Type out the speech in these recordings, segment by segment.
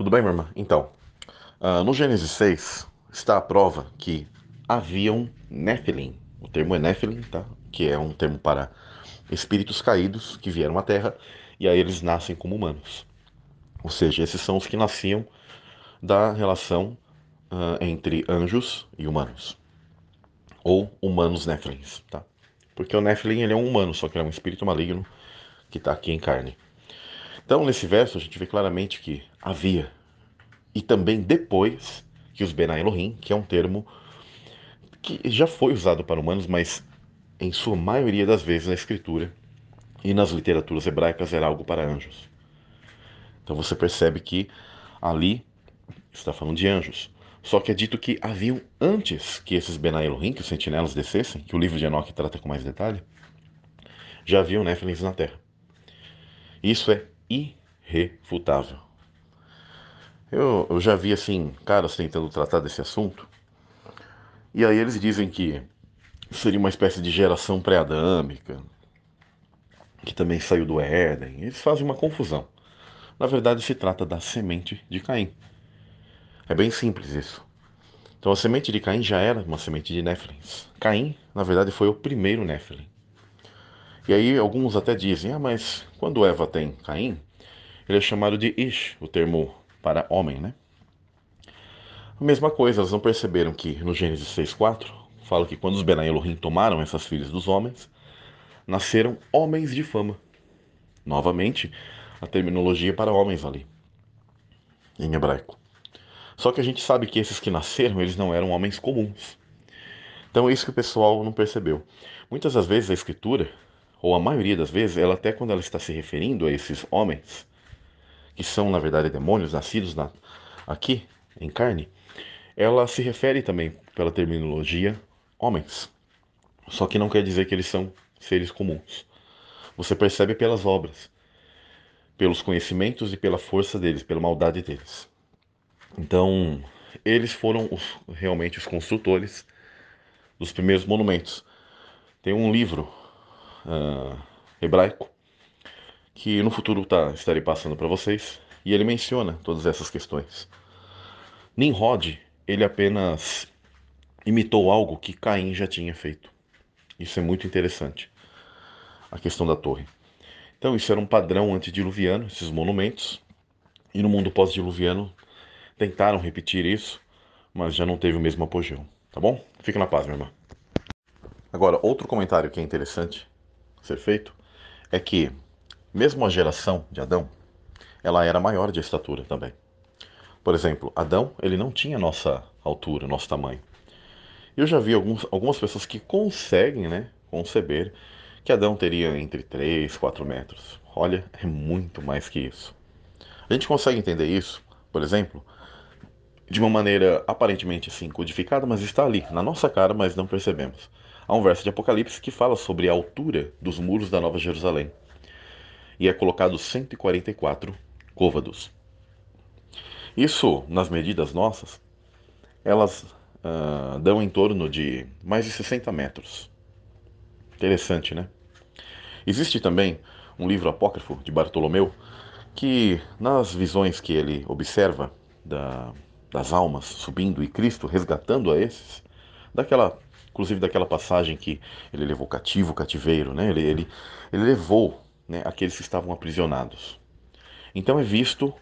Tudo bem, minha irmã? Então, uh, no Gênesis 6 está a prova que haviam Nephilim. O termo é Nephilim, tá? Que é um termo para espíritos caídos que vieram à Terra e aí eles nascem como humanos. Ou seja, esses são os que nasciam da relação uh, entre anjos e humanos. Ou humanos Nephilims, tá? Porque o Nephilim ele é um humano, só que ele é um espírito maligno que está aqui em carne. Então, nesse verso, a gente vê claramente que havia, e também depois, que os Benai Elohim, que é um termo que já foi usado para humanos, mas em sua maioria das vezes na escritura e nas literaturas hebraicas era algo para anjos. Então você percebe que ali está falando de anjos. Só que é dito que haviam antes que esses Benai Elohim, que os sentinelas descessem, que o livro de Enoch trata com mais detalhe, já haviam Néfilins na terra. Isso é irrefutável. Eu, eu já vi assim, caras tentando tratar desse assunto, e aí eles dizem que seria uma espécie de geração pré-adâmica, que também saiu do Éden. Eles fazem uma confusão. Na verdade, se trata da semente de Caim. É bem simples isso. Então, a semente de Caim já era uma semente de Néfilins. Caim, na verdade, foi o primeiro Néfilim. E aí, alguns até dizem: ah, mas quando Eva tem Caim, ele é chamado de Ish, o termo para homem, né? A mesma coisa, elas não perceberam que no Gênesis 6,4 fala que quando os Benai Elohim tomaram essas filhas dos homens, nasceram homens de fama. Novamente, a terminologia para homens ali, em hebraico. Só que a gente sabe que esses que nasceram, eles não eram homens comuns. Então é isso que o pessoal não percebeu. Muitas das vezes a escritura, ou a maioria das vezes, ela até quando ela está se referindo a esses homens, que são na verdade demônios nascidos na, aqui em carne, ela se refere também pela terminologia homens. Só que não quer dizer que eles são seres comuns. Você percebe pelas obras, pelos conhecimentos e pela força deles, pela maldade deles. Então, eles foram os, realmente os construtores dos primeiros monumentos. Tem um livro uh, hebraico que no futuro tá, estarei passando para vocês e ele menciona todas essas questões. Nimrod, ele apenas imitou algo que Caim já tinha feito. Isso é muito interessante. A questão da torre. Então, isso era um padrão antediluviano, esses monumentos. E no mundo pós-diluviano tentaram repetir isso, mas já não teve o mesmo apogeu. Tá bom? Fica na paz, minha irmã. Agora, outro comentário que é interessante ser feito é que, mesmo a geração de Adão, ela era maior de estatura também. Por exemplo, Adão, ele não tinha nossa altura, nosso tamanho. Eu já vi alguns, algumas pessoas que conseguem né, conceber que Adão teria entre 3 e 4 metros. Olha, é muito mais que isso. A gente consegue entender isso, por exemplo, de uma maneira aparentemente assim codificada, mas está ali, na nossa cara, mas não percebemos. Há um verso de Apocalipse que fala sobre a altura dos muros da Nova Jerusalém. E é colocado 144 côvados. Isso, nas medidas nossas, elas uh, dão em torno de mais de 60 metros. Interessante, né? Existe também um livro apócrifo de Bartolomeu que, nas visões que ele observa da, das almas subindo e Cristo resgatando a esses, daquela, inclusive daquela passagem que ele levou cativo cativeiro, né? Ele, ele, ele levou né, aqueles que estavam aprisionados. Então é visto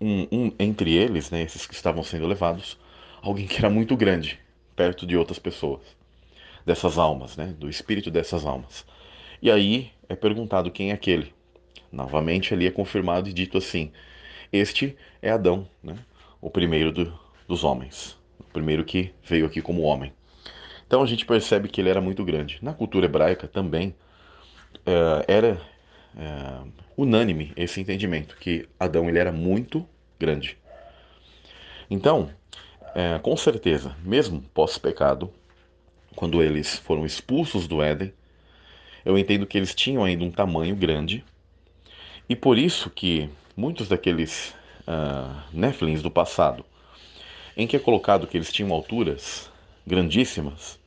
um, um, entre eles, né, esses que estavam sendo levados, alguém que era muito grande, perto de outras pessoas, dessas almas, né, do espírito dessas almas. E aí é perguntado quem é aquele. Novamente ali é confirmado e dito assim: Este é Adão, né, o primeiro do, dos homens, o primeiro que veio aqui como homem. Então a gente percebe que ele era muito grande. Na cultura hebraica também é, era é, unânime esse entendimento que Adão ele era muito grande. Então é, com certeza, mesmo pós-pecado, quando eles foram expulsos do Éden, eu entendo que eles tinham ainda um tamanho grande, e por isso que muitos daqueles uh, do passado, em que é colocado que eles tinham alturas grandíssimas,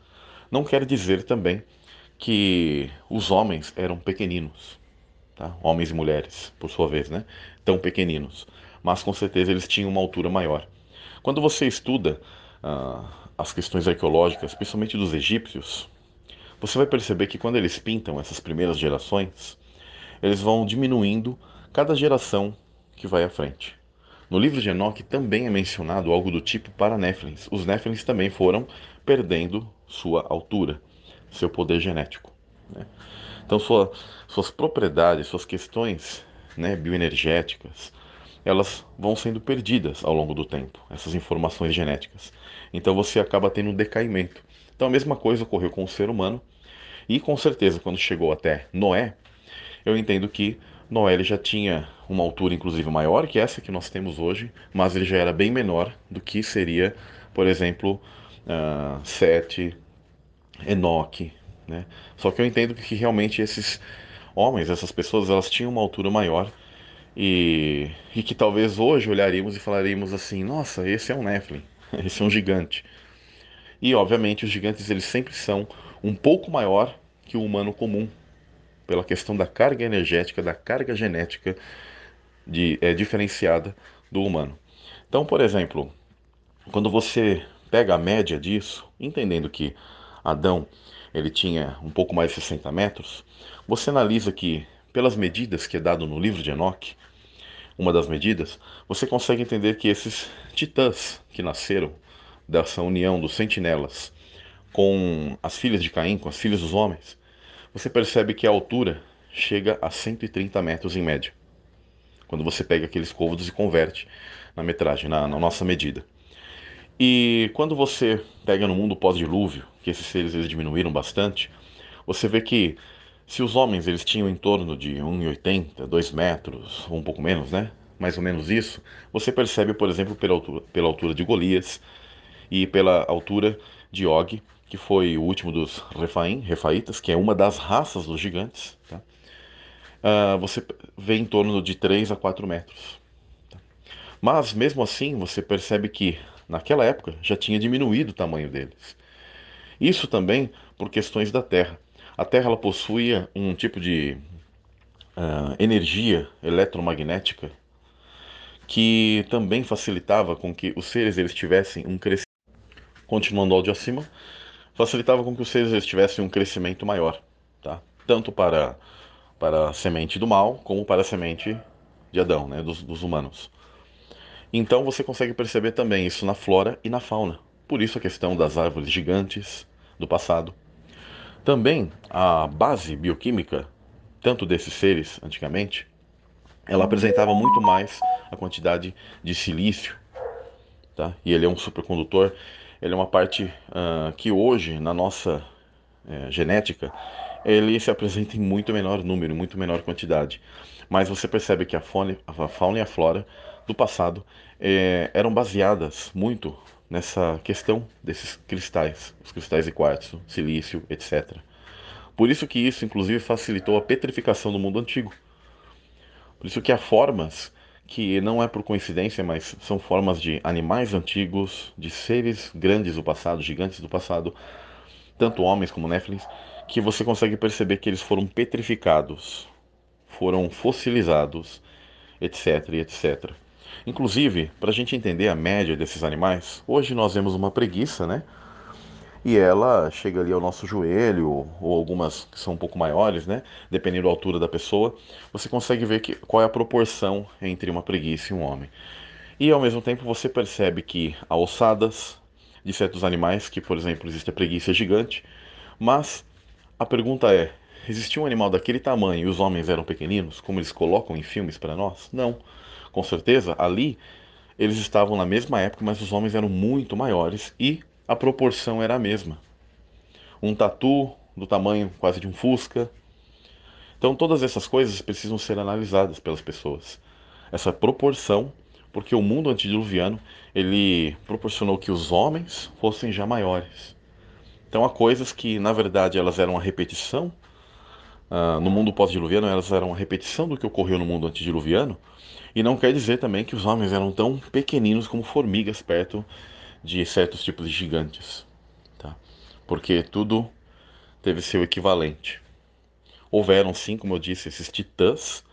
não quer dizer também que os homens eram pequeninos, tá? homens e mulheres, por sua vez, né? tão pequeninos mas com certeza eles tinham uma altura maior. Quando você estuda uh, as questões arqueológicas, principalmente dos egípcios, você vai perceber que quando eles pintam essas primeiras gerações, eles vão diminuindo cada geração que vai à frente. No livro de Enoque também é mencionado algo do tipo para Néfilins. Os Néfilins também foram perdendo sua altura, seu poder genético. Né? Então, sua, suas propriedades, suas questões né, bioenergéticas, elas vão sendo perdidas ao longo do tempo, essas informações genéticas. Então, você acaba tendo um decaimento. Então, a mesma coisa ocorreu com o ser humano. E com certeza, quando chegou até Noé, eu entendo que Noé ele já tinha uma altura inclusive maior que essa que nós temos hoje, mas ele já era bem menor do que seria, por exemplo, uh, Sete, Enoque, né? Só que eu entendo que realmente esses homens, essas pessoas, elas tinham uma altura maior e, e que talvez hoje olharíamos e falaríamos assim, nossa, esse é um Nephilim, esse é um gigante. E obviamente os gigantes eles sempre são um pouco maior que o humano comum, pela questão da carga energética, da carga genética de, é, diferenciada do humano. Então, por exemplo, quando você pega a média disso, entendendo que Adão ele tinha um pouco mais de 60 metros, você analisa que, pelas medidas que é dado no livro de Enoch, uma das medidas, você consegue entender que esses titãs que nasceram dessa união dos sentinelas com as filhas de Caim, com as filhas dos homens, você percebe que a altura chega a 130 metros em média. Quando você pega aqueles côvados e converte na metragem, na, na nossa medida. E quando você pega no mundo pós-dilúvio, que esses seres eles diminuíram bastante, você vê que se os homens eles tinham em torno de 1,80, 2 metros, ou um pouco menos, né? Mais ou menos isso, você percebe, por exemplo, pela altura, pela altura de Golias e pela altura de Og, que foi o último dos Refaim, Refaitas, que é uma das raças dos gigantes, tá? uh, você vê em torno de 3 a 4 metros. Tá? Mas, mesmo assim, você percebe que naquela época já tinha diminuído o tamanho deles. Isso também por questões da Terra. A Terra ela possuía um tipo de uh, energia eletromagnética que também facilitava com que os seres eles tivessem um crescimento. Continuando de acima, facilitava com que os seres tivessem um crescimento maior, tá? tanto para, para a semente do mal como para a semente de Adão, né? dos, dos humanos. Então você consegue perceber também isso na flora e na fauna. Por isso a questão das árvores gigantes do passado. Também a base bioquímica, tanto desses seres antigamente, ela apresentava muito mais a quantidade de silício, tá? E ele é um supercondutor ele é uma parte uh, que hoje, na nossa uh, genética, ele se apresenta em muito menor número, muito menor quantidade. Mas você percebe que a fauna, a fauna e a flora do passado eh, eram baseadas muito nessa questão desses cristais, os cristais de quartzo, silício, etc. Por isso que isso, inclusive, facilitou a petrificação do mundo antigo. Por isso que há formas que não é por coincidência, mas são formas de animais antigos, de seres grandes do passado, gigantes do passado, tanto homens como Néflins, que você consegue perceber que eles foram petrificados, foram fossilizados, etc, etc. Inclusive, para a gente entender a média desses animais, hoje nós vemos uma preguiça, né? E ela chega ali ao nosso joelho, ou algumas que são um pouco maiores, né? Dependendo da altura da pessoa, você consegue ver que, qual é a proporção entre uma preguiça e um homem. E ao mesmo tempo você percebe que há ossadas de certos animais, que por exemplo existe a preguiça gigante, mas a pergunta é: existia um animal daquele tamanho e os homens eram pequeninos, como eles colocam em filmes para nós? Não. Com certeza, ali eles estavam na mesma época, mas os homens eram muito maiores e a proporção era a mesma. Um tatu do tamanho quase de um fusca. Então todas essas coisas precisam ser analisadas pelas pessoas. Essa proporção, porque o mundo antediluviano, ele proporcionou que os homens fossem já maiores. Então há coisas que, na verdade, elas eram a repetição. Uh, no mundo pós-diluviano, elas eram a repetição do que ocorreu no mundo antediluviano. E não quer dizer também que os homens eram tão pequeninos como formigas perto de certos tipos de gigantes, tá? Porque tudo teve seu equivalente. Houveram sim, como eu disse, esses titãs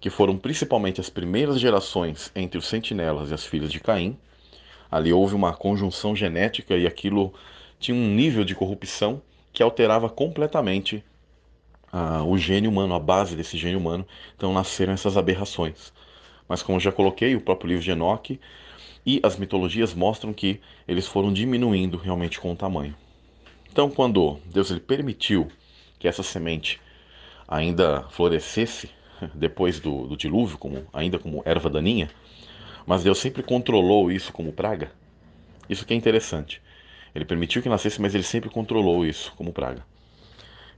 que foram principalmente as primeiras gerações entre os sentinelas e as filhas de Caim. Ali houve uma conjunção genética e aquilo tinha um nível de corrupção que alterava completamente ah, o gene humano, a base desse gene humano. Então nasceram essas aberrações. Mas como já coloquei, o próprio livro de Enoque e as mitologias mostram que eles foram diminuindo realmente com o tamanho. Então, quando Deus ele permitiu que essa semente ainda florescesse depois do, do dilúvio, como, ainda como erva daninha, mas Deus sempre controlou isso como praga. Isso que é interessante. Ele permitiu que nascesse, mas ele sempre controlou isso como praga.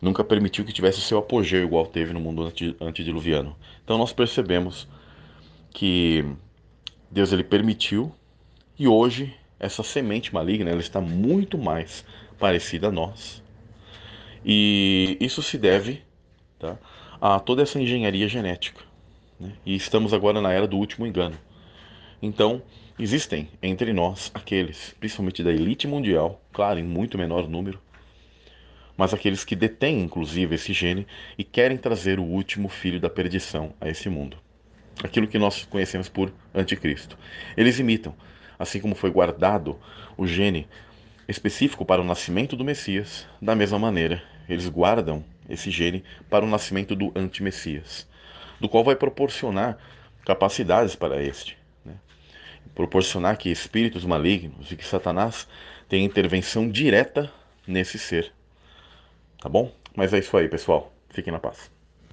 Nunca permitiu que tivesse seu apogeu igual teve no mundo antediluviano. Então nós percebemos que Deus ele permitiu e hoje essa semente maligna ela está muito mais parecida a nós. E isso se deve tá, a toda essa engenharia genética. Né? E estamos agora na era do último engano. Então, existem entre nós aqueles, principalmente da elite mundial, claro, em muito menor número, mas aqueles que detêm inclusive esse gene e querem trazer o último filho da perdição a esse mundo. Aquilo que nós conhecemos por anticristo. Eles imitam, assim como foi guardado o gene específico para o nascimento do Messias, da mesma maneira, eles guardam esse gene para o nascimento do anti-Messias, do qual vai proporcionar capacidades para este. Né? Proporcionar que espíritos malignos e que Satanás tenha intervenção direta nesse ser. Tá bom? Mas é isso aí, pessoal. Fiquem na paz.